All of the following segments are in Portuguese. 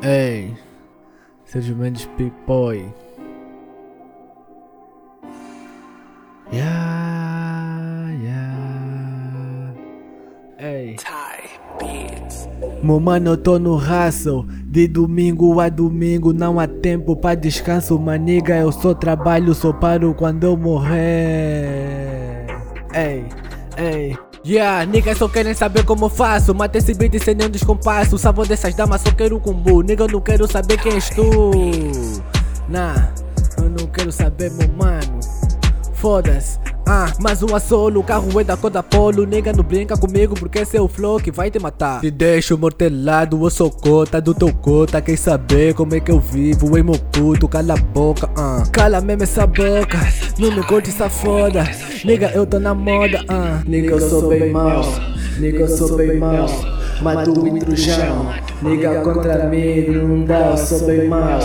Ei, Sérgio Mendes Pipoy. Yeah, yeah. Ei. Meu mano, eu tô no hustle De domingo a domingo Não há tempo pra descanso Maniga, eu só trabalho Só paro quando eu morrer Ei, ei Yeah, niggas só querem saber como faço. Mata esse beat sem nenhum descompasso. Sabor dessas damas, só quero combo Nigga, eu não quero saber quem és tu. Nah, eu não quero saber, meu mano. Foda-se ah, mais um a solo, o carro é da cor da polo Nega não brinca comigo porque esse é o flow que vai te matar. Te deixo mortelado, eu sou cota do teu cota. Quer saber como é que eu vivo, ei meu puto, cala a boca ah. Cala mesmo essa boca, não me curte essa foda. Nega eu tô na moda ah. Nega eu sou bem mal, nega eu sou bem mal Mato o intrujão, nega contra mim não dá, eu sou bem mal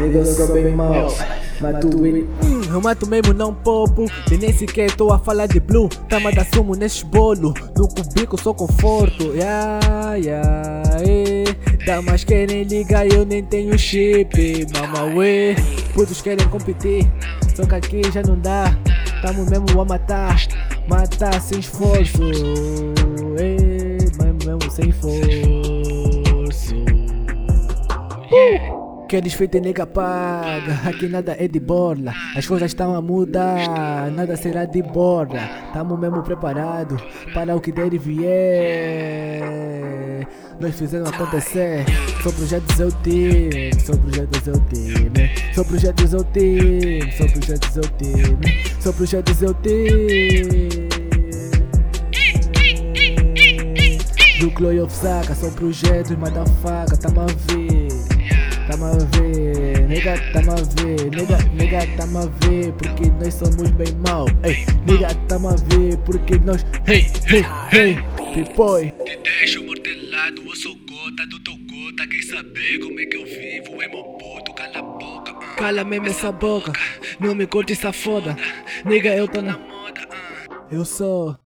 Nega eu sou bem mal Mato o hum, eu mato mesmo, não popo E nem sequer tô a falar de blue. Tama da sumo nesse bolo. No cubico sou conforto. Yeah, yeah, eh. Damas querem ligar eu nem tenho chip. Mama, ué. Putos querem competir. Só que aqui já não dá. Tamo mesmo a matar. Matar sem esforço. Eh. Mesmo sem esforço uh! Queres feito nega paga, aqui nada é de borla. As coisas estão a mudar, nada será de borla. Tamo mesmo preparado para o que der e vier. Nós fizemos acontecer, sou projetos eu time Sou projetos eu time Sou projetos eu time Sou projetos eu time Sou projetos eu time Do Chloe of Saga, são projetos, faca, tamo a ver Tamo a ver, nega, tamo a ver, nega, nega, tamo a ver, porque nós somos bem mal. Ei, nega, tamo a ver, porque nós, hey, hey, hey, pipoy. Te deixo mortelado, eu sou gota do teu gota. Quer saber como é que eu vivo? É meu puto, cala a boca. Uh. Cala mesmo essa boca, não me curte essa foda. Nega, eu tô na moda. Uh. Eu sou.